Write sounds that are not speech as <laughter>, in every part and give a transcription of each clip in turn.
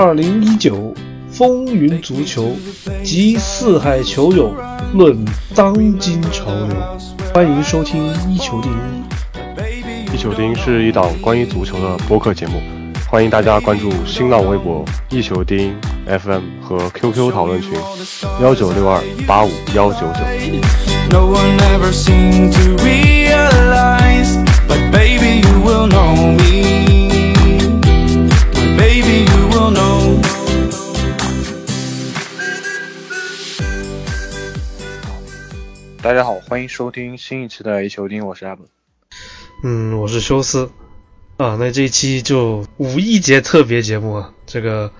二零一九风云足球集四海球友论当今潮流，欢迎收听一球定一。球丁是一档关于足球的播客节目，欢迎大家关注新浪微博一球丁 FM 和 QQ 讨论群幺九六二八五幺九九。大家好，欢迎收听新一期的一球丁，我是阿本。嗯，我是休斯啊。那这一期就五一节特别节目啊，这个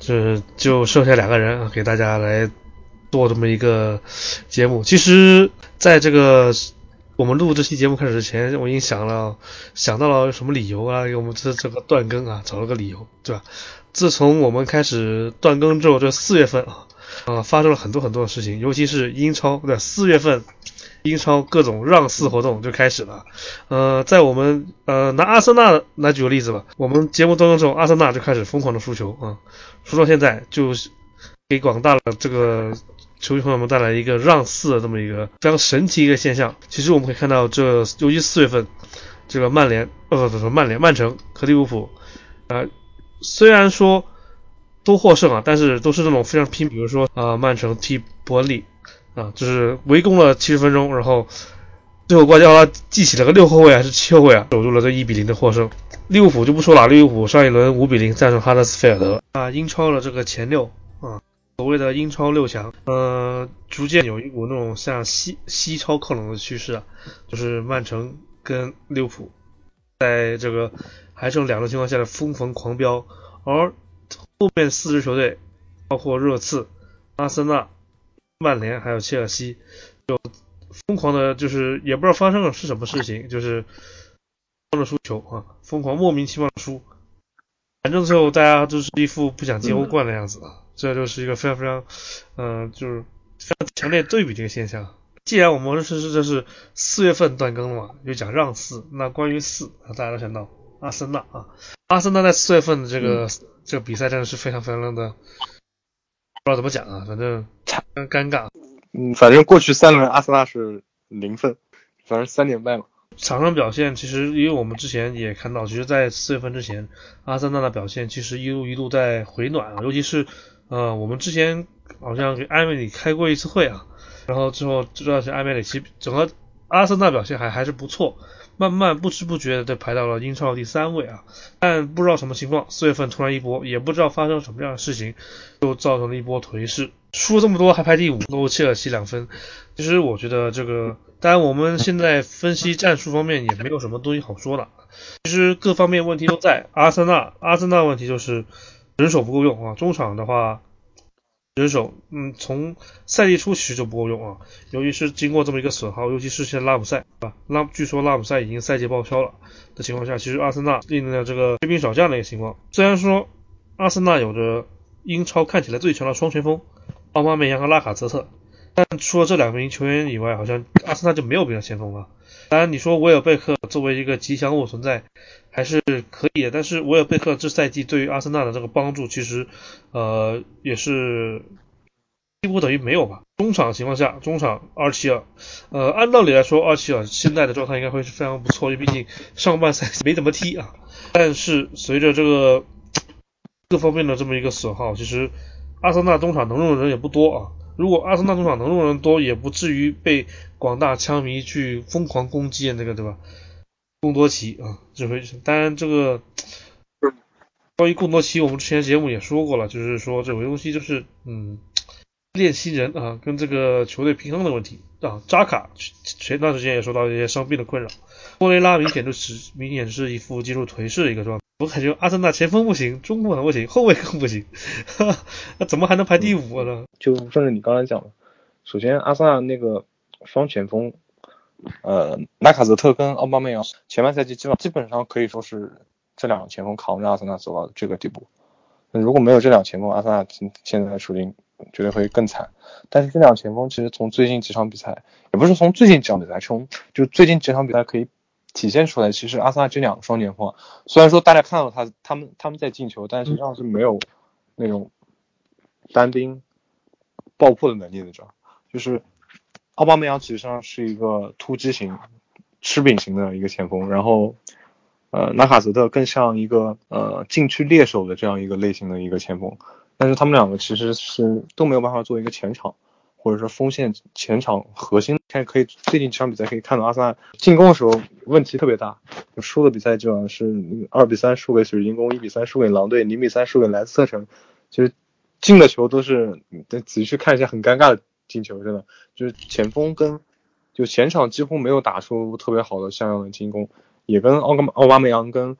这就剩下两个人啊，给大家来做这么一个节目。其实，在这个我们录这期节目开始之前，我已经想了想到了什么理由啊，给我们这这个断更啊，找了个理由，对吧？自从我们开始断更之后，这四月份啊，啊，发生了很多很多的事情，尤其是英超，对，四月份。英超各种让四活动就开始了，呃，在我们呃拿阿森纳来举个例子吧，我们节目当中之后，阿森纳就开始疯狂的输球啊，输到现在就给广大的这个球迷朋友们带来一个让四的这么一个非常神奇一个现象。其实我们可以看到，这尤其四月份，这个曼联呃不不不曼联曼城和利物浦，呃虽然说都获胜啊，但是都是那种非常拼，比如说啊曼城踢伯利。啊，就是围攻了七十分钟，然后最后瓜迪奥拉记起了个六后卫还是七后卫啊，守住了这一比零的获胜。利物浦就不说了，利物浦上一轮五比零战胜哈德斯菲尔德啊，英超的这个前六啊，所谓的英超六强，呃，逐渐有一股那种向西西超靠拢的趋势啊，就是曼城跟利物浦在这个还剩两轮情况下的疯狂狂飙，而后面四支球队，包括热刺、阿森纳。曼联还有切尔西，就疯狂的，就是也不知道发生了是什么事情，就是疯的输球啊，疯狂莫名其妙的输，反正最后大家都是一副不想进欧冠的样子啊，这就是一个非常非常，嗯，就是非常强烈对比的一个现象。既然我们是是这是四月份断更了嘛，就讲让四，那关于四，大家都想到阿森纳啊，阿森纳在四月份的这个这个比赛真的是非常非常的。不知道怎么讲啊，反正非常尴尬。嗯，反正过去三轮阿森纳是零分，反正三连败嘛。场上表现其实，因为我们之前也看到，其实，在四月份之前，阿森纳的表现其实一路一路在回暖啊。尤其是呃，我们之前好像给埃梅里开过一次会啊，然后之后知道是埃梅里，其实整个阿森纳表现还还是不错。慢慢不知不觉的排到了英超第三位啊，但不知道什么情况，四月份突然一波，也不知道发生什么样的事情，就造成了一波颓势，输了这么多还排第五，落切尔西两分。其实我觉得这个，当然我们现在分析战术方面也没有什么东西好说的，其实各方面问题都在。阿森纳，阿森纳问题就是人手不够用啊，中场的话。人手，嗯，从赛季初其实就不够用啊。由于是经过这么一个损耗，尤其是现在拉姆塞啊，拉据说拉姆塞已经赛季报销了的情况下，其实阿森纳面临着这个缺兵少将的一个情况。虽然说阿森纳有着英超看起来最强的双前锋奥巴梅扬和拉卡泽特，但除了这两名球员以外，好像阿森纳就没有别的前锋了。当然，你说威尔贝克作为一个吉祥物存在还是可以的，但是威尔贝克这赛季对于阿森纳的这个帮助，其实呃也是几乎等于没有吧。中场情况下，中场阿齐尔，呃，按道理来说，阿齐尔现在的状态应该会是非常不错，因为毕竟上半赛季没怎么踢啊。但是随着这个各方面的这么一个损耗，其实阿森纳中场能用的人也不多啊。如果阿森纳中场能用人多，也不至于被广大枪迷去疯狂攻击那个，对吧？贡多齐啊，这回当然这个关于贡多齐，我们之前节目也说过了，就是说这个东西就是嗯，练新人啊，跟这个球队平衡的问题啊。扎卡前段时间也受到一些伤病的困扰，莫雷拉明显就是明显是一副进入颓势的一个状态。我感觉阿森纳前锋不行，中锋不行，<laughs> 后卫更不行，那怎么还能排第五呢？就顺着你刚才讲的，首先阿森纳那个双前锋，呃，纳卡泽特跟奥巴梅扬，前半赛季基本基本上可以说是这两个前锋扛着阿森纳走到这个地步。那如果没有这两个前锋，阿森纳现在的处境绝对会更惨。但是这两前锋其实从最近几场比赛，也不是从最近几场比赛，从就最近几场比赛可以。体现出来，其实阿森纳这两个双前锋，虽然说大家看到他他们他们在进球，但实际上是没有那种单兵爆破的能力的，这？就是奥巴梅扬其实上是一个突击型、吃饼型的一个前锋，然后呃，纳卡泽特更像一个呃禁区猎手的这样一个类型的一个前锋，但是他们两个其实是都没有办法做一个前场。或者说锋线前场核心，看可以最近几场比赛可以看到阿森纳进攻的时候问题特别大，输的比赛基本上是二比三输给水晶宫，一比三输给狼队，零比三输给莱斯特城，其实进的球都是，得仔细去看一下很尴尬的进球，真的就是前锋跟就前场几乎没有打出特别好的像样的进攻，也跟奥格奥巴梅扬跟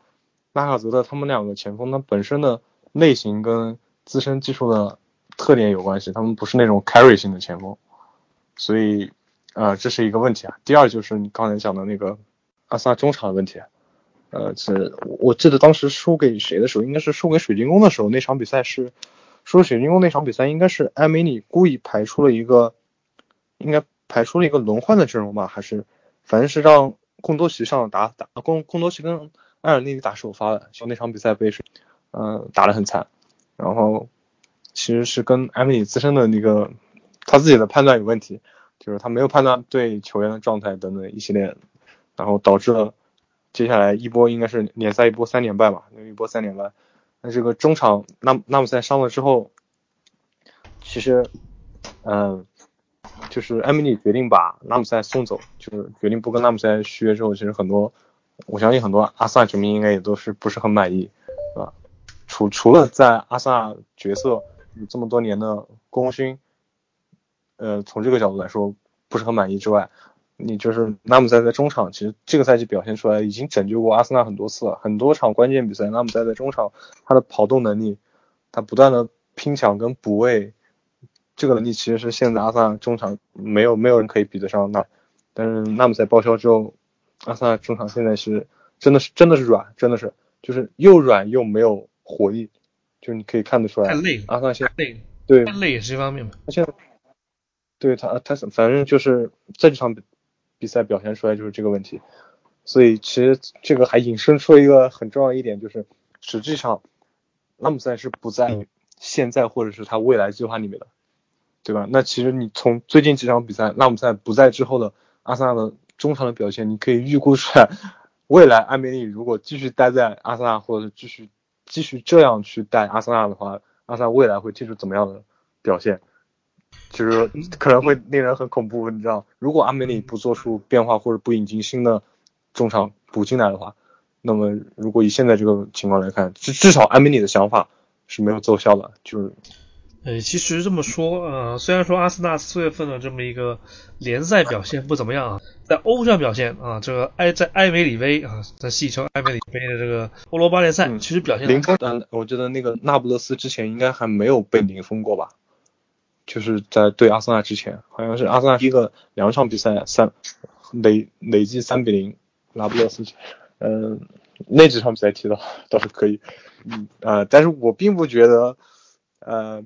拉卡泽特他们两个前锋他本身的类型跟自身技术的。特点有关系，他们不是那种 carry 型的前锋，所以，呃，这是一个问题啊。第二就是你刚才讲的那个阿萨中场的问题，呃，是我记得当时输给谁的时候，应该是输给水晶宫的时候，那场比赛是输水晶宫那场比赛，应该是埃梅里故意排出了一个，应该排出了一个轮换的阵容吧，还是反正是让贡多奇上打打贡贡多奇跟埃尔内里打首发的，就那场比赛被水，嗯，打得很惨，然后。其实是跟埃梅里自身的那个他自己的判断有问题，就是他没有判断对球员的状态等等一系列，然后导致了接下来一波应该是联赛一波三连败吧，一波三连败。那这个中场纳纳姆塞伤了之后，其实，嗯，就是埃梅里决定把纳姆塞送走，就是决定不跟纳姆塞续约之后，其实很多，我相信很多阿森纳球迷应该也都是不是很满意，是吧？除除了在阿森纳角色。这么多年的功勋，呃，从这个角度来说不是很满意之外，你就是拉姆塞在中场，其实这个赛季表现出来已经拯救过阿森纳很多次了，很多场关键比赛，拉姆塞在中场他的跑动能力，他不断的拼抢跟补位，这个能力其实是现在阿森纳中场没有没有人可以比得上那，但是纳姆塞报销之后，阿森纳中场现在是真的是真的是软，真的是就是又软又没有活力。就是你可以看得出来，太累了。阿桑现累，对，太累也是一方面嘛。他现在，对他，他反正就是在这场比赛表现出来就是这个问题。所以其实这个还引申出了一个很重要一点，就是实际上拉姆塞是不在现在或者是他未来计划里面的，对吧？那其实你从最近几场比赛拉姆塞不在之后的阿森纳的中场的表现，你可以预估出来，未来安梅利如果继续待在阿森纳，或者是继续。继续这样去带阿森纳的话，阿森纳未来会踢出怎么样的表现？就是可能会令人很恐怖，你知道？如果阿梅里不做出变化或者不引进新的中场补进来的话，那么如果以现在这个情况来看，至至少阿梅里的想法是没有奏效的，就是。呃，其实这么说，呃，虽然说阿森纳四月份的这么一个联赛表现不怎么样啊，在欧战表现啊，这个埃在埃梅里杯啊，在戏称埃梅里杯的这个欧罗巴联赛，其实表现零封。嗯，我觉得那个那不勒斯之前应该还没有被零封过吧？就是在对阿森纳之前，好像是阿森纳第一个两场比赛三累累计三比零那不勒斯，嗯，那几场比赛踢的倒是可以，嗯啊，但是我并不觉得，呃。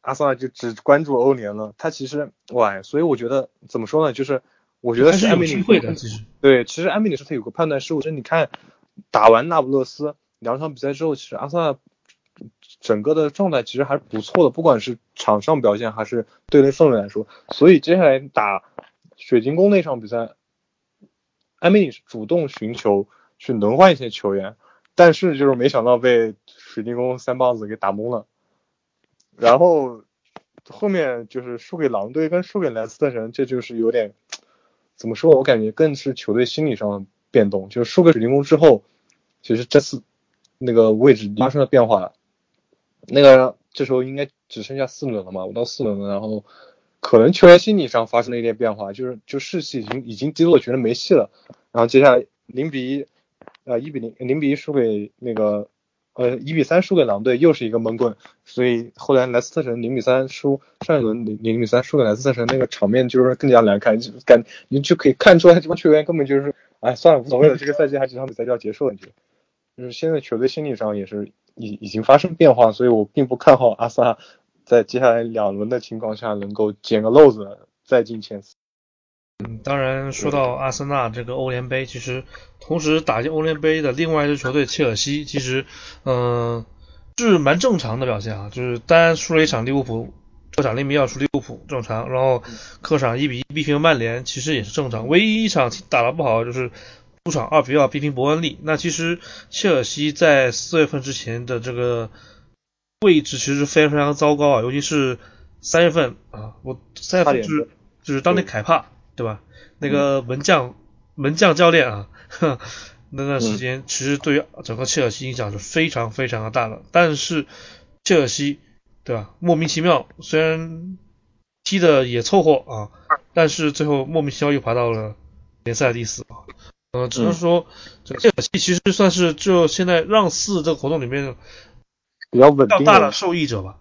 阿森纳就只关注欧联了，他其实哇，所以我觉得怎么说呢？就是我觉得是埃梅里的，其实对，其实安米里是他有个判断失误，就是你看打完那不勒斯两场比赛之后，其实阿森纳整个的状态其实还是不错的，不管是场上表现还是队内氛围来说。所以接下来打水晶宫那场比赛，安米里是主动寻求去轮换一些球员，但是就是没想到被水晶宫三棒子给打懵了。然后后面就是输给狼队跟输给莱斯特城，这就是有点怎么说？我感觉更是球队心理上变动。就是输给水晶宫之后，其实这次那个位置发生了变化。那个这时候应该只剩下四轮了嘛，五到四轮了。然后可能球员心理上发生了一点变化，就是就士气已经已经低落，觉得没戏了。然后接下来零比一，呃一比零零比一输给那个。呃，一比三输给狼队，又是一个闷棍，所以后来莱斯特城零比三输，上一轮零零比三输给莱斯特城，那个场面就是更加难看，就感你就可以看出来这帮球员根本就是，哎，算了，无所谓了，这个赛季还几场比赛就要结束了，就就是现在球队心理上也是已已经发生变化，所以我并不看好阿萨在接下来两轮的情况下能够捡个漏子再进前四。嗯，当然说到阿森纳这个欧联杯，其实同时打进欧联杯的另外一支球队切尔西，其实，嗯，是蛮正常的表现啊，就是单输了一场利物浦，客场零比二输利物浦正常，然后客场一比一逼平曼联，其实也是正常。唯一一场打得不好就是主场二比二逼平伯恩利。那其实切尔西在四月份之前的这个位置其实非常非常糟糕啊，尤其是三月份啊，我三月份就是就是当年凯帕对吧？那个门将门将教练啊，<laughs> 那段时间其实对于整个切尔西影响是非常非常的大的。但是切尔西对吧？莫名其妙，虽然踢的也凑合啊，但是最后莫名其妙又爬到了联赛第四啊。嗯，只能说这个切尔西其实算是就现在让四这个活动里面比较稳定较大的受益者吧。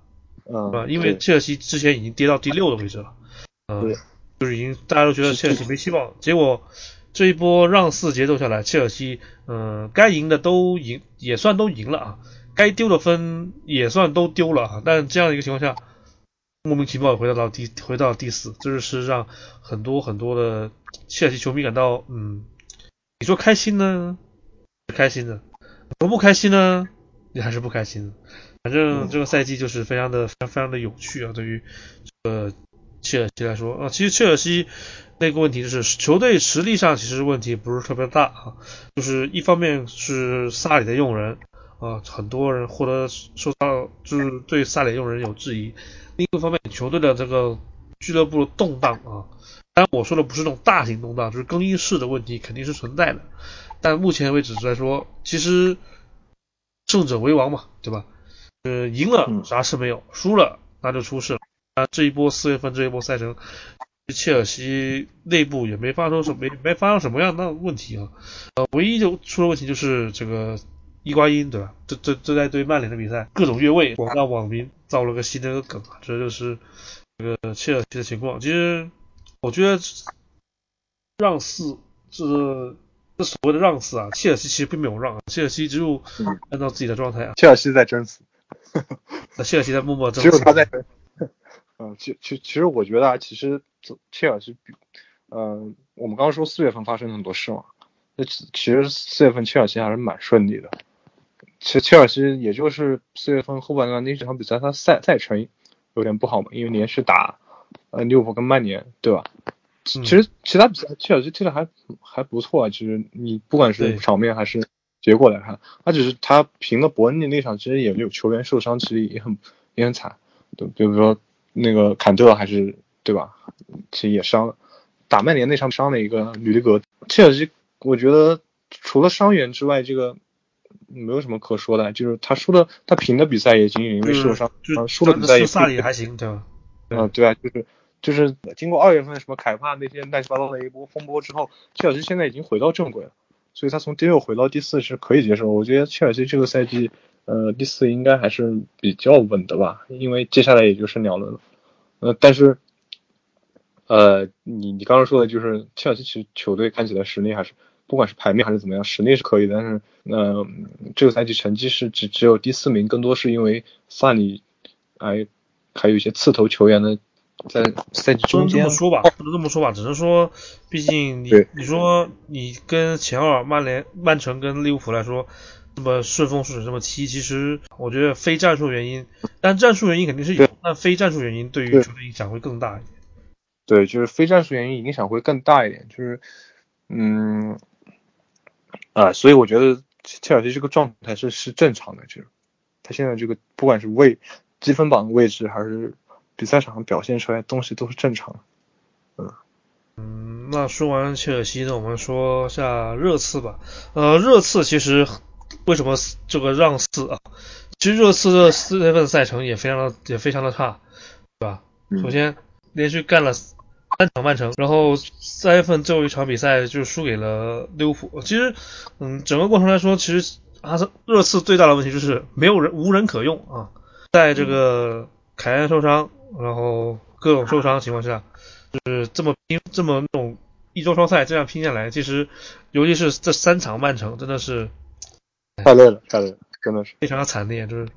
嗯，啊，因为切尔西之前已经跌到第六的位置了，嗯，对，就是已经大家都觉得切尔西没希望，结果这一波让四节奏下来，切尔西，嗯，该赢的都赢，也算都赢了啊，该丢的分也算都丢了啊，但这样一个情况下，莫名其妙回到到第回到第四，这就是让很多很多的切尔西球迷感到，嗯，你说开心呢，是开心的，说不开心呢，你还是不开心的。反正这个赛季就是非常的非常非常的有趣啊，对于这个切尔西来说啊，其实切尔西那个问题就是球队实力上其实问题不是特别大啊，就是一方面是萨里的用人啊，很多人获得受到就是对萨里用人有质疑，另一方面球队的这个俱乐部的动荡啊，当然我说的不是那种大型动荡，就是更衣室的问题肯定是存在的，但目前为止来说，其实胜者为王嘛，对吧？呃，赢了啥事没有，输了那就出事了。啊，这一波四月份这一波赛程，切尔西内部也没发生什么没没发生什么样的问题啊。呃，唯一就出了问题就是这个伊瓜因，对吧？这这这在对曼联的比赛各种越位，广大网民造了个新的梗啊，这就是这个切尔西的情况。其实我觉得让四这这所谓的让四啊，切尔西其实并没有让，啊，切尔西只有按照自己的状态啊，切尔西在争四。那 <laughs> 切尔西在默默争，只有他在。嗯，其其其实我觉得啊，其实切尔西比，嗯，我们刚刚说四月份发生很多事嘛，那其其实四月份切尔西还是蛮顺利的。其实切尔西也就是四月份后半段那几场比赛，他赛赛程有点不好嘛，因为连续打呃利物浦跟曼联，对吧？其实其他比赛切尔西踢的还还不错啊，其实你不管是场面还是。结果来看，他只是他平了伯恩利那场，其实也有球员受伤，其实也很也很惨，对，比如说那个坎特还是对吧？其实也伤了。打曼联那场伤了一个吕迪格，切尔西我觉得除了伤员之外，这个没有什么可说的，就是他输的他平的比赛也仅仅因为受伤，输的比赛也萨里还行，对吧？嗯，对啊，就是就是经过二月份什么凯帕那些乱七八糟的一波风波之后，切尔西现在已经回到正轨了。所以他从第六回到第四是可以接受，我觉得切尔西这个赛季，呃，第四应该还是比较稳的吧，因为接下来也就是两轮了，呃，但是，呃，你你刚刚说的就是切尔西其实球队看起来实力还是，不管是排名还是怎么样，实力是可以的，但是，呃，这个赛季成绩是只只有第四名，更多是因为萨里，哎，还有一些刺头球员的。在赛季中间，不能这么说吧，不能这么说吧，只能说，毕竟你你说你跟前二曼联、曼城跟利物浦来说，这么顺风顺水这么踢，其实我觉得非战术原因，但战术原因肯定是有，但非战术原因对于球队影响会更大一点。对，就是非战术原因影响会更大一点，就是嗯啊，所以我觉得切尔西这个状态是是正常的，就是他现在这个不管是位积分榜的位置还是。比赛场上表现出来东西都是正常的，嗯嗯，那说完切尔西呢，我们说下热刺吧。呃，热刺其实为什么这个让四啊？其实热刺的四月份赛程也非常的也非常的差，对吧？首先连续干了三场曼城，然后三月份最后一场比赛就输给了利物浦。其实，嗯，整个过程来说，其实阿森热刺最大的问题就是没有人无人可用啊，在这个凯恩受伤。然后各种受伤情况下，就是这么拼，这么那种一周双赛这样拼下来，其实尤其是这三场曼城真的是太累了，太累了，真的是。非常的惨烈，就是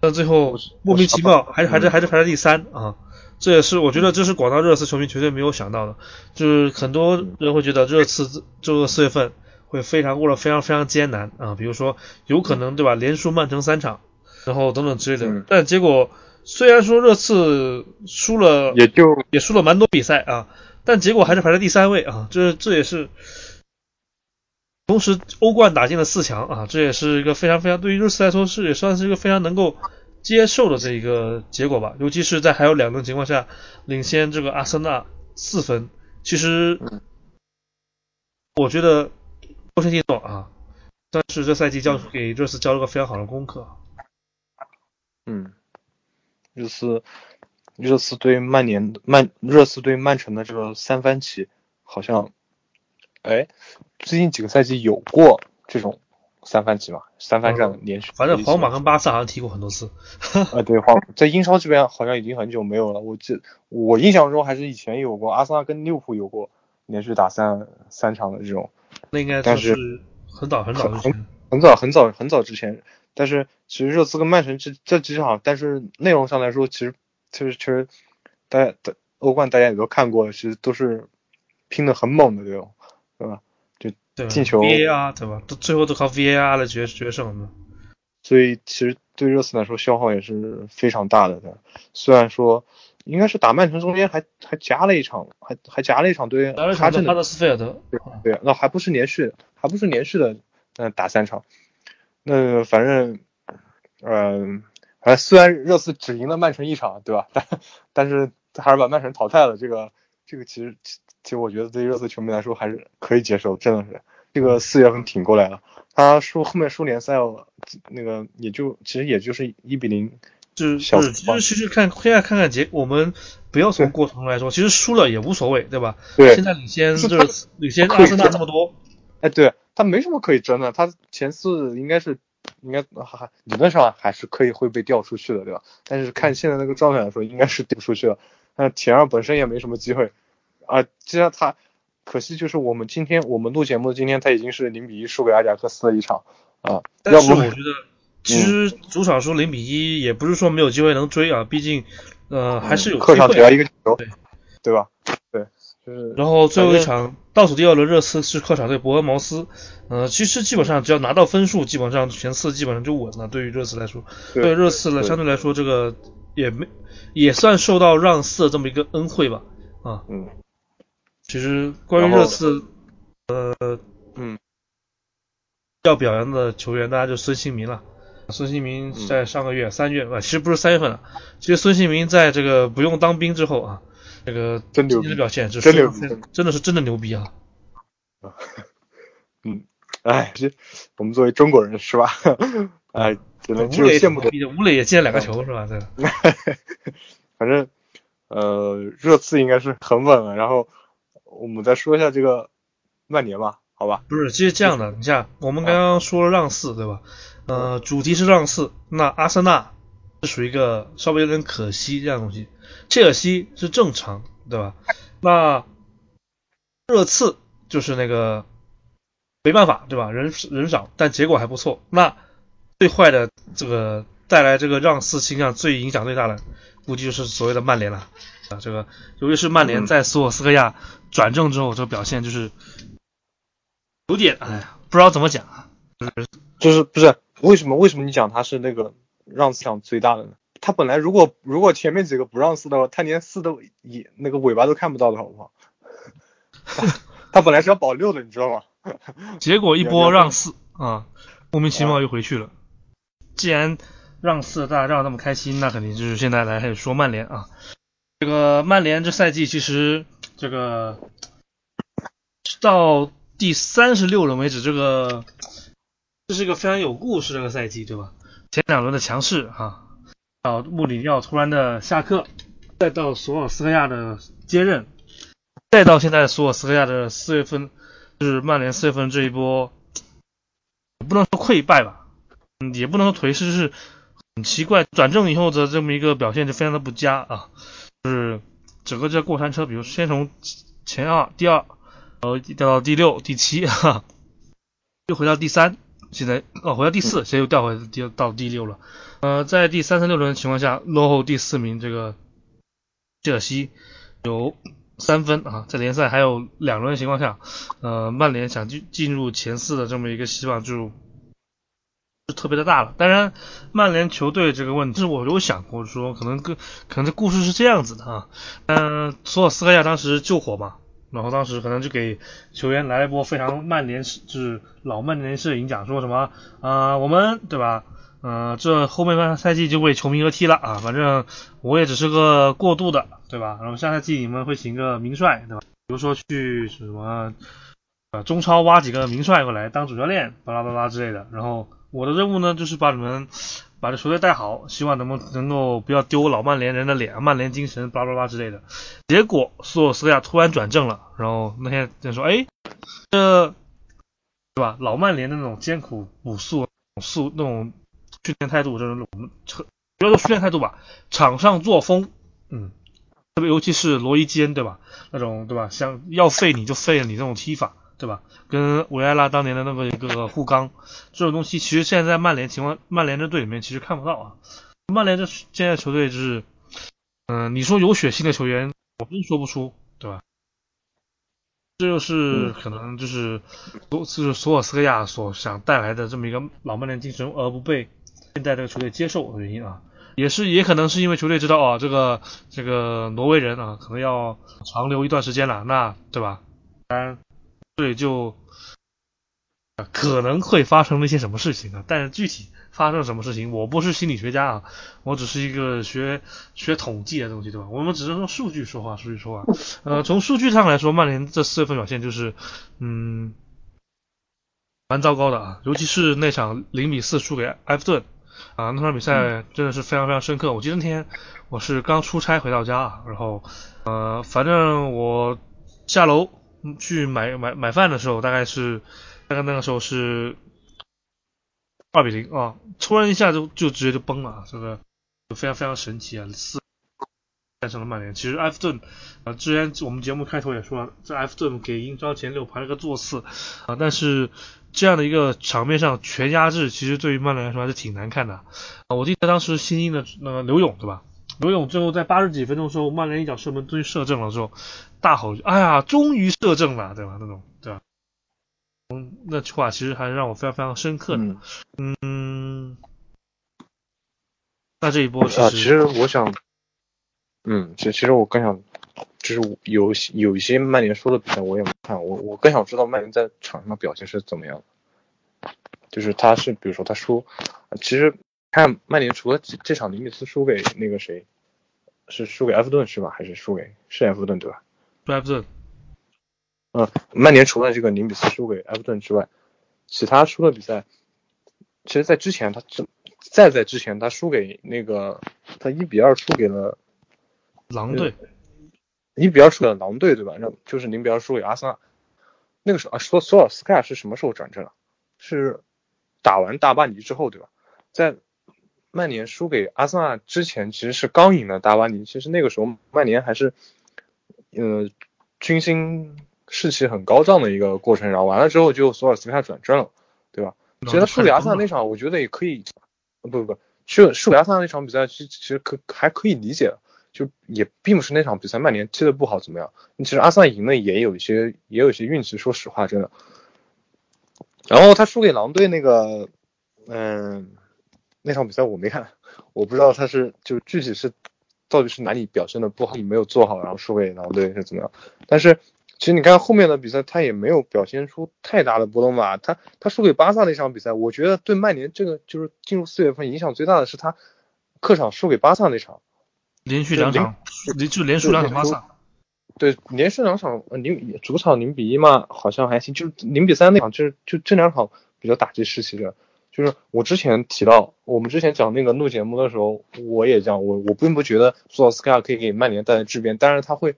但最后莫名其妙还是还是还是排在第三啊，这也是我觉得这是广大热刺球迷绝对没有想到的，就是很多人会觉得热刺这个四月份会非常过得非常非常艰难啊，比如说有可能对吧，连输曼城三场，然后等等之类的。嗯。但结果虽然说热刺输了，也就也输了蛮多比赛啊，但结果还是排在第三位啊，这这也是。同时，欧冠打进了四强啊，这也是一个非常非常对于热刺来说是也算是一个非常能够接受的这一个结果吧。尤其是在还有两轮情况下，领先这个阿森纳四分，其实我觉得波切蒂诺啊，算是这赛季教给热刺教了个非常好的功课。嗯，热刺热刺对曼联曼热刺对曼城的这个三番棋，好像哎最近几个赛季有过这种三番棋嘛？三番战连续，反正皇马跟巴萨好像踢过很多次。啊，对，皇在英超这边好像已经很久没有了。我记我印象中还是以前有过，阿森纳跟利物浦有过连续打三三场的这种，那应该但就是很早很早之前。很早很早很早之前。但是其实热刺跟曼城这这几场，但是内容上来说，其实其实其实大家的欧冠大家也都看过了，其实都是拼的很猛的这种，对吧？就进球 VAR 对吧？都最后都靠 VAR 来决决胜的。所以其实对热刺来说消耗也是非常大的。的虽然说应该是打曼城中间还还夹了一场，还还夹了一场对打了哈镇的场哈德斯菲尔德，对，那还不是连续的，还不是连续的，嗯、打三场。那反正，嗯、呃，虽然热刺只赢了曼城一场，对吧？但但是还是把曼城淘汰了。这个这个其实其实我觉得对于热刺球迷来说还是可以接受，真的是这个四月份挺过来了。他输后面输联赛了，那个也就其实也就是一比零，就是小就是其实其实看现在看看结，我们不要从过程来说，其实输了也无所谓，对吧？对现在领先就是领先阿森纳这么多，哎，对他没什么可以争的，他前四应该是应该还理论上还是可以会被调出去的，对吧？但是看现在那个状态来说，应该是丢出去了。那前二本身也没什么机会啊，既然他可惜就是我们今天我们录节目的今天他已经是零比一输给阿贾克斯的一场啊，但是我觉得其实主场输零比一也不是说没有机会能追啊，毕竟呃还是有机客场只要。一个球对，对吧？对，就是然后最后一场倒数第二轮热刺是客场对伯恩茅斯，呃，其实基本上只要拿到分数，基本上前四基本上就稳了。对于热刺来说，对对热刺呢相对来说这个也没也算受到让四的这么一个恩惠吧。啊，嗯其实关于热刺，呃，嗯，要表扬的球员，大家就孙兴民了。孙兴民在上个月三月啊，其实不是三月份了，其实孙兴民在这个不用当兵之后啊，这个真的表现是真牛逼真的是真的牛逼啊！<laughs> 嗯，哎，这我们作为中国人是吧？哎，只能只有羡慕的。的，吴磊也进了两个球是吧？这个 <laughs> 反正呃，热刺应该是很稳了。然后我们再说一下这个曼联吧，好吧？不是，其实这样的，你像我们刚刚说了让四对吧？呃，主题是让四，那阿森纳是属于一个稍微有点可惜这样东西，切尔西是正常对吧？那热刺就是那个没办法对吧？人人少，但结果还不错。那最坏的这个带来这个让四倾向最影响最大的，估计就是所谓的曼联了啊。这个尤其是曼联嗯在索尔斯克亚转正之后，这个表现就是有点哎呀，不知道怎么讲啊。就是不是为什么？为什么你讲他是那个让四场最大的呢？他本来如果如果前面几个不让四的话，他连四的也那个尾巴都看不到的好不好？<laughs> 他本来是要保六的，你知道吗？结果一波让四啊，莫名其妙又回去了。既然让四大让那么开心，那肯定就是现在来开始说曼联啊。这个曼联这赛季其实这个到第三十六轮为止，这个这是一个非常有故事的一个赛季，对吧？前两轮的强势啊，到穆里尼奥突然的下课，再到索尔斯克亚的接任，再到现在索尔斯克亚的四月份，就是曼联四月份这一波，不能说溃败吧，也不能说颓势，就是很奇怪，转正以后的这么一个表现就非常的不佳啊，就是整个这过山车，比如先从前二、第二，然后掉到第六、第七，<laughs> 哈，又回到第三，现在哦回到第四，现在又掉回第到第六了。呃，在第三十六轮的情况下，落后第四名这个切尔西有三分啊，在联赛还有两轮的情况下，呃，曼联想进进入前四的这么一个希望就是特别的大了。当然，曼联球队这个问题，是我有想过说，可能跟可能这故事是这样子的啊。嗯，索尔斯克亚当时救火嘛，然后当时可能就给球员来了一波非常曼联式，就是老曼联式的演讲，说什么啊、我们对吧？嗯、这后面半赛季就为球迷而踢了啊，反正我也只是个过渡的，对吧？然后下赛季你们会请个名帅，对吧？比如说去什么呃中超挖几个名帅过来当主教练，巴拉巴拉之类的。然后我的任务呢，就是把你们把这球队带好，希望能不能够不要丢老曼联人的脸，曼联精神，巴拉巴拉之类的。结果索尔斯克亚突然转正了，然后那天就说，哎，这对吧？老曼联的那种艰苦朴素、素那种训练态度，就是我们不要说训练态度吧，场上作风，嗯，特别尤其是罗伊坚，对吧？那种对吧？想要废你就废了你这种踢法，对吧？跟维埃拉当年的那个一个护刚，这种东西其实现在在曼联情况，曼联这队里面其实看不到啊。曼联这现在球队就是，嗯、你说有血性的球员，我真说不出，对吧？这就是可能就是索就是索尔斯克亚所想带来的这么一个老曼联精神，而不被现在这个球队接受的原因啊。也是也可能是因为球队知道啊，这个这个挪威人啊，可能要长留一段时间了，那对吧？当然，对就呃可能会发生了一些什么事情啊，但是具体发生什么事情，我不是心理学家啊，我只是一个学学统计的东西，对吧？我们只是用数据说话，数据说话。呃，从数据上来说，曼联这四月份表现就是，嗯，蛮糟糕的啊，尤其是那场零比四输给埃弗顿。啊，那场比赛真的是非常非常深刻。我记得那天我是刚出差回到家，啊然后呃，反正我下楼嗯去买买买饭的时候，大概是大概那个时候是二比零啊，突然一下就就直接就崩了，啊这个就非常非常神奇啊！四战胜了曼联。其实埃弗顿啊，之前我们节目开头也说了，这埃弗顿给英超前六排了个座次啊，但是这样的一个场面上全压制，其实对于曼联来说还是挺难看的啊。我记得当时新英的那个刘勇对吧？刘勇最后在八十几分钟的时候，曼联一脚射门终于射正了之后，大吼：“哎呀，终于射正了，对吧？”那种对吧？嗯，那句话其实还是让我非常非常深刻的。嗯，嗯，那这一波其啊，其实我想，嗯，其其实我更想，就是有有一些曼联输的比赛我也没看，我我更想知道曼联在场上的表现是怎么样的，就是他是比如说他输，呃其实看曼联除了这这场零比四输给那个谁，是输给埃弗顿是吧？还是输给是埃弗顿对吧？埃弗顿嗯，曼联除了这个零比四输给埃弗顿之外，其他输的比赛，其实在之前他这再在之前他输给那个他一比二输给了狼队，一比二输给了狼队对吧？让就是零比二输给阿森纳，那个时候啊，索索尔斯克亚是什么时候转正啊？是打完大巴黎之后对吧？在曼联输给阿森纳之前，其实是刚赢了大巴黎，其实那个时候曼联还是呃军心士气很高涨的一个过程，然后完了之后就索尔斯克亚转正了，对吧？其实他输给阿森纳那场，我觉得也可以，呃不不不，输输给阿森纳那场比赛，其其实可还可以理解，就也并不是那场比赛曼联踢的不好怎么样，其实阿森纳赢了也有一些也有一些运气，说实话真的。然后他输给狼队那个，嗯，那场比赛我没看，我不知道他是就具体是到底是哪里表现的不好，你没有做好，然后输给狼队是怎么样？但是其实你看后面的比赛，他也没有表现出太大的波动吧。他他输给巴萨那场比赛，我觉得对曼联这个就是进入四月份影响最大的是他客场输给巴萨那场，连续两场，连就连输两场巴萨。对，连续两场呃零主场零比一嘛，好像还行，就是零比三那场，就是就这两场比较打击士气的。就是我之前提到，我们之前讲那个录节目的时候，我也讲，我我并不觉得索尔斯克亚可以给曼联带来质变，但是他会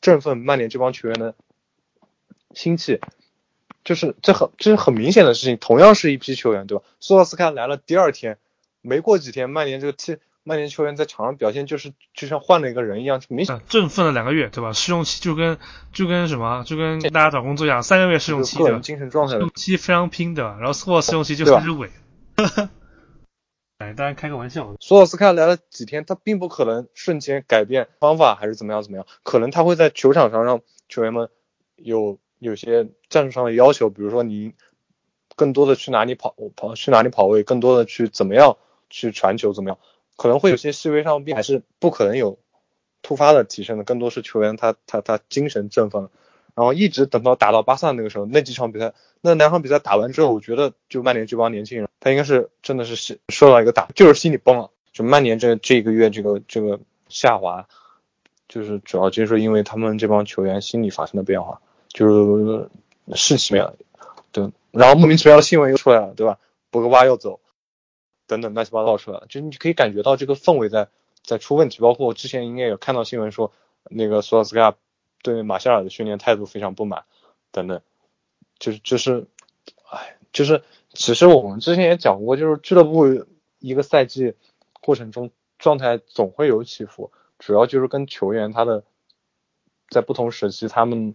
振奋曼联这帮球员的心气，就是这很这是很明显的事情。同样是一批球员，对吧？索尔斯克亚来了第二天，没过几天，曼联这个踢曼联球员在场上表现就是就像换了一个人一样，明显啊振奋了两个月，对吧？试用期就跟就跟什么，就跟大家找工作一样，三个月试用期，对吧个人？精神状态的试用期非常拼，对吧？然后过了试用期就开始萎。哎，当然开个玩笑，索尔斯克亚来了几天，他并不可能瞬间改变方法，还是怎么样怎么样，可能他会在球场上让球员们有有些战术上的要求，比如说你更多的去哪里跑跑去哪里跑位，更多的去怎么样去传球怎么样，可能会有些细微上变，还是不可能有突发的提升的，更多是球员他他他精神振奋，然后一直等到打到巴萨那个时候，那几场比赛，那两场比赛打完之后，我觉得就曼联这帮年轻人，他应该是真的是受到一个打，就是心里崩了，就曼联这这一个月这个这个下滑，就是主要就是因为他们这帮球员心理发生了变化，就是士气没了，对，然后莫名其妙的新闻又出来了，对吧？博格巴要走，等等乱七八糟出来，就你可以感觉到这个氛围在在出问题，包括我之前应该有看到新闻说，那个索尔斯克亚对马夏尔的训练态度非常不满，等等，就是就是，哎，就是其实我们之前也讲过，就是俱乐部一个赛季过程中状态总会有起伏，主要就是跟球员他的在不同时期他们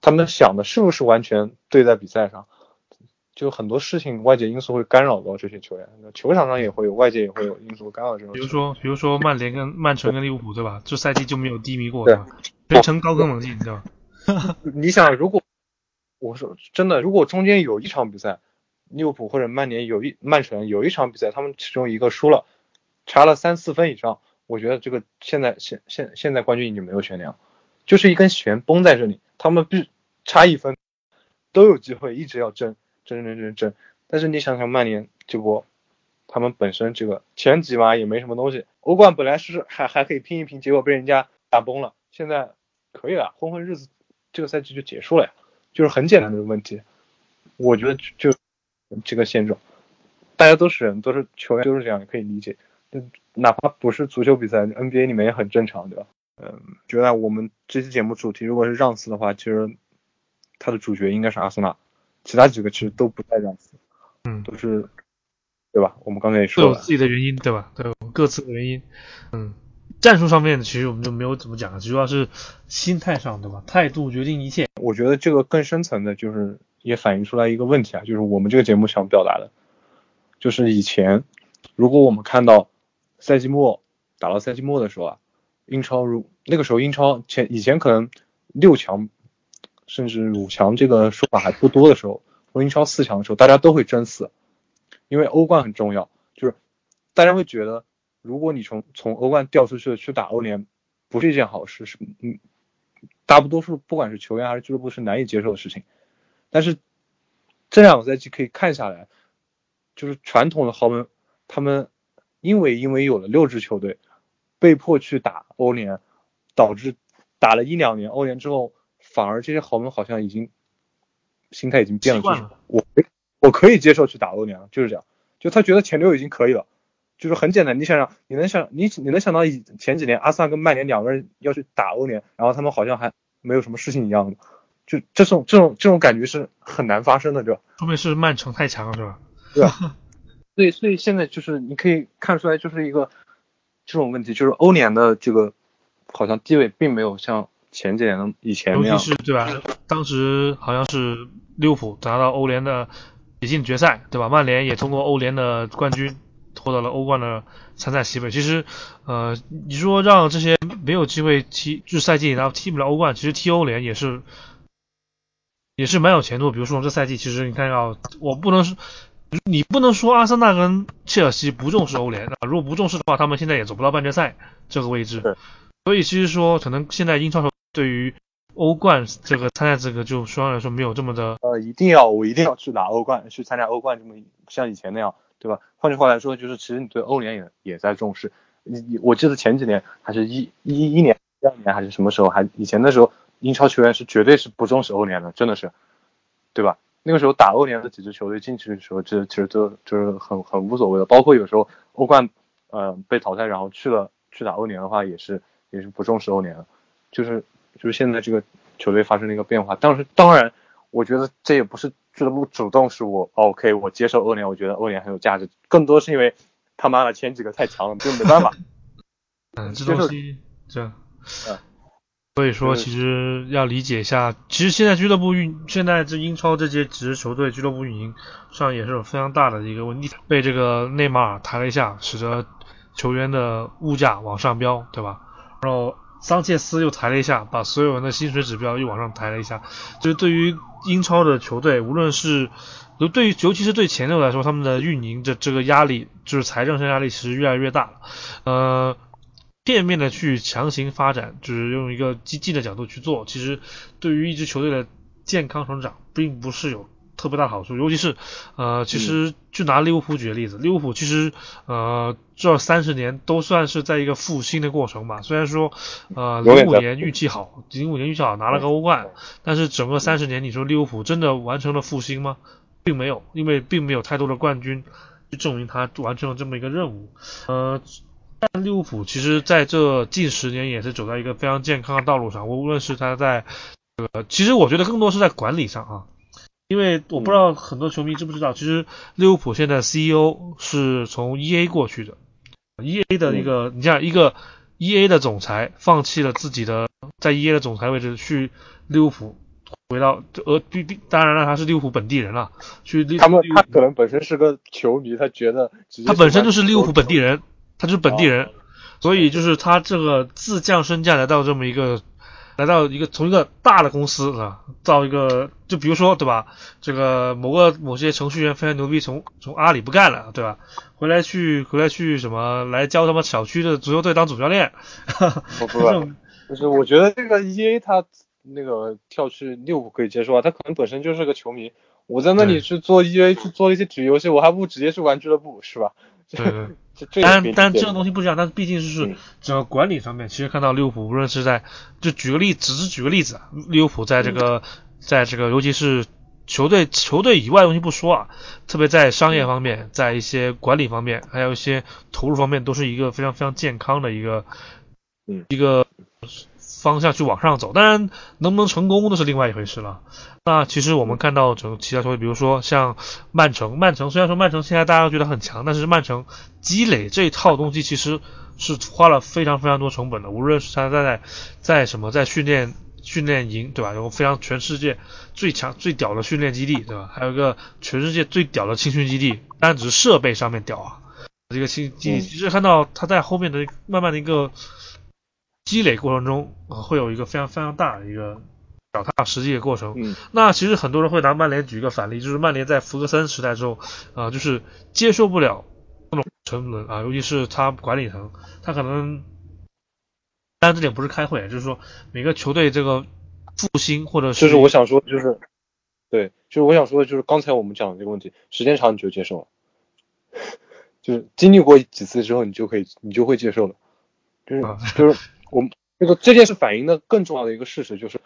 他们想的是不是完全对在比赛上，就很多事情外界因素会干扰到这些球员，球场上也会有外界也会有因素干扰这种。比如说，比如说曼联跟 <laughs> 曼城跟利物浦，对吧？这赛季就没有低迷过，对吧？全程高歌猛进，对吧？<laughs> 你想，如果我说真的，如果中间有一场比赛，利物浦或者曼联有一曼城有一场比赛，他们其中一个输了，差了三四分以上，我觉得这个现在现现现在冠军已经没有悬念了，就是一根弦绷在这里，他们必差一分都有机会一直要争争争争争。但是你想想曼联这波，他们本身这个前几嘛也没什么东西，欧冠本来是还还可以拼一拼，结果被人家打崩了，现在可以了，混混日子这个赛季就结束了呀，就是很简单的问题。我觉得就这个现状，大家都是人，都是球员，都是这样，也可以理解。哪怕不是足球比赛，NBA 里面也很正常，对吧？嗯，觉得我们这期节目主题如果是让四的话，其实他的主角应该是阿森纳，其他几个其实都不带让四，嗯，都是对吧？我们刚才也说了，都有自己的原因，对吧？都有各自的原因。嗯，战术上面其实我们就没有怎么讲，主要是心态上，对吧？态度决定一切。我觉得这个更深层的就是也反映出来一个问题啊，就是我们这个节目想表达的，就是以前如果我们看到赛季末打到赛季末的时候啊，英超如那个时候英超前以前可能六强甚至五强这个说法还不多的时候，英超四强的时候，大家都会争四，因为欧冠很重要，就是大家会觉得如果你从从欧冠掉出去去打欧联，不是一件好事，是嗯。大多数不管是球员还是俱乐部是难以接受的事情，但是这两个赛季可以看下来，就是传统的豪门，他们因为因为有了六支球队，被迫去打欧联，导致打了一两年欧联之后，反而这些豪门好像已经心态已经变了，就是我我可以接受去打欧联了，就是这样，就他觉得前六已经可以了。就是很简单，你想想，你能想你你能想到以前几年阿森纳跟曼联两个人要去打欧联，然后他们好像还没有什么事情一样的，就这种这种这种感觉是很难发生的，对吧？说明是曼城太强了，是吧？对吧？<laughs> 所以所以现在就是你可以看出来，就是一个这种问题，就是欧联的这个好像地位并没有像前几年的以前那尤其是对吧？当时好像是利物浦拿到欧联的也进决赛，对吧？曼联也通过欧联的冠军获得了欧冠的参赛席位。其实，呃，你说让这些没有机会踢，就是赛季然后踢不了欧冠，其实踢欧联也是也是蛮有前途。比如说这赛季，其实你看到，我不能说。你不能说阿森纳跟切尔西不重视欧联，啊，如果不重视的话，他们现在也走不到半决赛这个位置。所以其实说，可能现在英超球对于欧冠这个参赛资格，就相对来说没有这么的呃，一定要我一定要去打欧冠，去参加欧冠，这么像以前那样，对吧？换句话来说，就是其实你对欧联也也在重视。你你我记得前几年还是一一一年、一二年还是什么时候，还以前的时候，英超球员是绝对是不重视欧联的，真的是，对吧？那个时候打欧联的几支球队进去的时候，这其实都就是很很无所谓的。包括有时候欧冠呃被淘汰，然后去了去打欧联的话，也是也是不重视欧联的。就是就是现在这个球队发生了一个变化。当时当然，我觉得这也不是俱乐部主动是我 OK 我接受欧联，我觉得欧联很有价值，更多是因为他妈的前几个太强了，就没办法。<laughs> 嗯，这东西这，嗯所以说其实要理解一下，其实现在俱乐部运，现在这英超这些几支球队俱乐部运营上也是有非常大的一个问题，被这个内马尔抬了一下，使得球员的物价往上飙，对吧？然后桑切斯又抬了一下，把所有人的薪水指标又往上抬了一下，就是对于英超的球队，无论是就对于尤其是对前六来说，他们的运营的这个压力，就是财政上压力其实越来越大了。呃，片面的去强行发展，就是用一个激进的角度去做，其实对于一支球队的健康成长，并不是有特别大的好处。尤其是呃，其实就拿利物浦举个例子，利物浦其实呃这三十年都算是在一个复兴的过程吧。虽然说呃零五年运气好，零五年运气好拿了个欧冠，但是整个三十年，你说利物浦真的完成了复兴吗？并没有，因为并没有太多的冠军去证明他完成了这么一个任务。呃，但利物浦其实在这近十年也是走在一个非常健康的道路上。无论是他在这个，其实我觉得更多是在管理上啊，因为我不知道很多球迷知不知道，其实利物浦现在 CEO 是从 EA 过去的，EA 的一个，你像一个 EA 的总裁放弃了自己的在 EA 的总裁位置去利物浦。回到呃，必必当然了，他是利物浦本地人了，去利他们他可能本身是个球迷，他觉得他本身就是利物浦本地人，他就是本地人，所以就是他这个自降身价来到这么一个，来到一个从一个大的公司啊，到一个就比如说对吧，这个某个某些程序员非常牛逼，从从阿里不干了对吧，回来去回来去什么来教他们小区的足球队当主教练，不不这种就是我觉得这个 E A 他那个跳去利物浦可以接受啊，他可能本身就是个球迷，我在那里去做 E A 去做一些体育游戏，我还不如直接去玩俱乐部是吧？<laughs> 对当个然，当然这个东西不一样，但是毕竟就是嗯整个管理上面，其实看到利物浦无论是在，就举个例，只是举个例子啊，利物浦在这个，在这个尤其是球队球队以外的东西不说啊，特别在商业方面，在一些管理方面，还有一些投入方面，都是一个非常非常健康的一个，嗯一个方向去往上走。当然，能不能成功那是另外一回事了。那其实我们看到整个其他球队，比如说像曼城，曼城虽然说曼城现在大家都觉得很强，但是曼城积累这一套东西其实是花了非常非常多成本的。无论是他在在什么在训练训练营，对吧？有非常全世界最强最屌的训练基地，对吧？还有一个全世界最屌的青训基地，当然只是设备上面屌啊。这个青基其实看到他在后面的慢慢的一个积累过程中，呃会有一个非常非常大的一个脚踏实地的过程。嗯那其实很多人会拿曼联举一个反例，就是曼联在福格森时代之后，啊、就是接受不了那种沉沦啊，尤其是他管理层，他可能，当然这点不是开会，就是说每个球队这个复兴或者是就是我想说就是，对，就是我想说的就是刚才我们讲的这个问题，时间长你就接受了，就是经历过几次之后，你就可以你就会接受了，就是啊就是我们这个这件事反映的更重要的一个事实就是，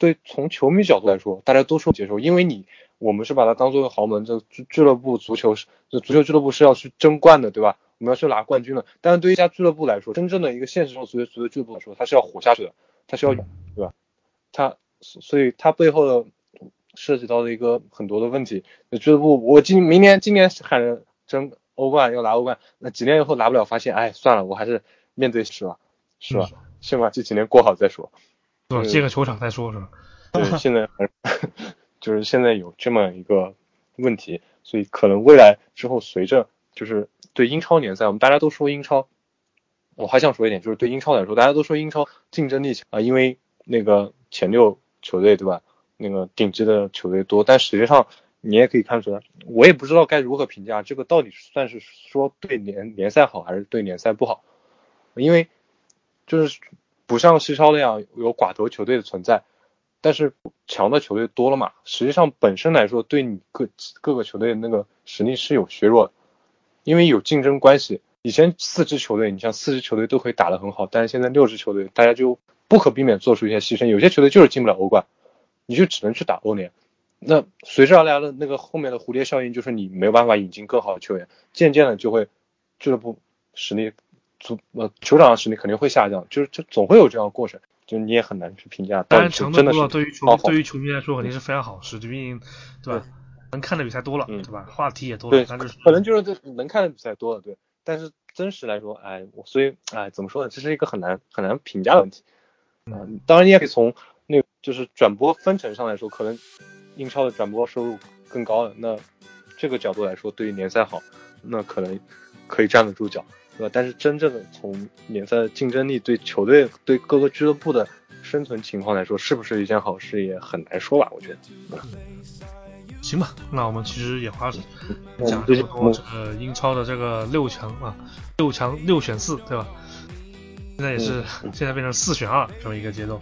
对从球迷角度来说，大家都说接受，因为你我们是把它当做豪门，这俱俱乐部足球是这足球俱乐部是要去争冠的，对吧？我们要去拿冠军的。但是对于一家俱乐部来说，真正的一个现实中足球足球俱乐部来说，它是要活下去的，它是要对吧？它所以它背后的涉及到的一个很多的问题。那俱乐部，我今明年今年喊着争欧冠要拿欧冠，那几年以后拿不了，发现哎算了，我还是面对是吧？是吧？先把这几年过好再说。对吧？对建个球场再说，是吧？<laughs> 对，现在还 <laughs> 就是现在有这么一个问题，所以可能未来之后随着就是对英超联赛，我们大家都说英超，我还想说一点，就是对英超来说，大家都说英超竞争力强啊，因为那个前六球队对吧？那个顶级的球队多，但实际上你也可以看出来，我也不知道该如何评价这个到底算是说对联联赛好还是对联赛不好，因为就是不像西超那样有寡头球队的存在，但是强的球队多了嘛，实际上本身来说对你各各个球队那个实力是有削弱的，因为有竞争关系。以前四支球队，你像四支球队都可以打得很好，但是现在六支球队，大家就不可避免做出一些牺牲。有些球队就是进不了欧冠，你就只能去打欧联。那随之而来的那个后面的蝴蝶效应，就是你没有办法引进更好的球员，渐渐的就会俱乐部实力足呃球场的实力肯定会下降，就是就总会有这样的过程，就你也很难去评价到当然，底是强队多了对于球对于球迷来说肯定是非常好事，毕竟对吧？能看的比赛多了，嗯对吧？话题也多了对，，但是可能就是这能看的比赛多了，对。但是真实来说，哎，我所以哎，怎么说呢？这是一个很难很难评价的问题。嗯、当然你也可以从那个就是转播分成上来说，可能英超的转播收入更高了。那这个角度来说，对于联赛好，那可能可以站得住脚，对吧？但是真正的从联赛的竞争力对球队对各个俱乐部的生存情况来说，是不是一件好事，也很难说吧？我觉得。行吧，那我们其实也花我讲这个英超的这个六强啊，六强六选四，对吧？现在也是、<laughs> 现在变成四选二这么一个节奏，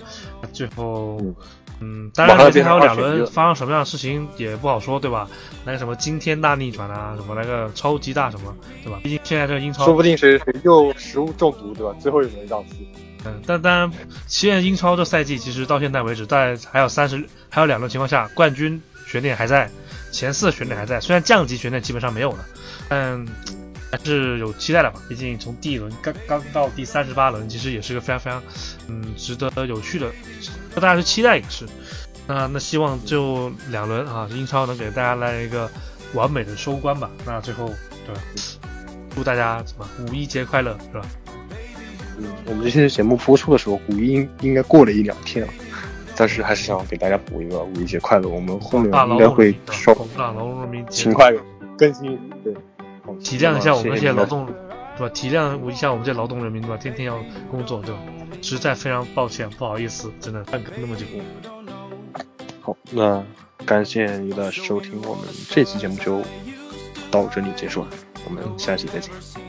最后嗯嗯，当然马上明天还有两轮发生什么样的事情也不好说，对吧？来个什么惊天大逆转啊，什么来个超级大什么，对吧？毕竟现在这个英超说不定谁谁又食物中毒，对吧？最后一轮让四，嗯，但当然，现在英超这赛季其实到现在为止，在还有三十还有两轮情况下，冠军悬念还在，前四悬念还在。虽然降级悬念基本上没有了，但还是有期待的吧。毕竟从第一轮刚刚到第三十八轮，其实也是个非常非常嗯值得有趣的，和大家去期待也是。那那希望就两轮啊，英超能给大家来一个完美的收官吧。那最后对吧？祝大家什么五一节快乐，是吧？嗯，我们这期节目播出的时候，五一应应该过了一两天了，但是还是想给大家补一个五一节快乐。我们后面应该会稍勤快更新，对，好体谅一下我们这些劳。动，对吧？体谅一下我们这些劳动人民，对吧？天天要工作，对吧？实在非常抱歉，不好意思，真的耽搁那么久。好，那感谢你的收听，我们这期节目就到这里结束了，我们下期再见。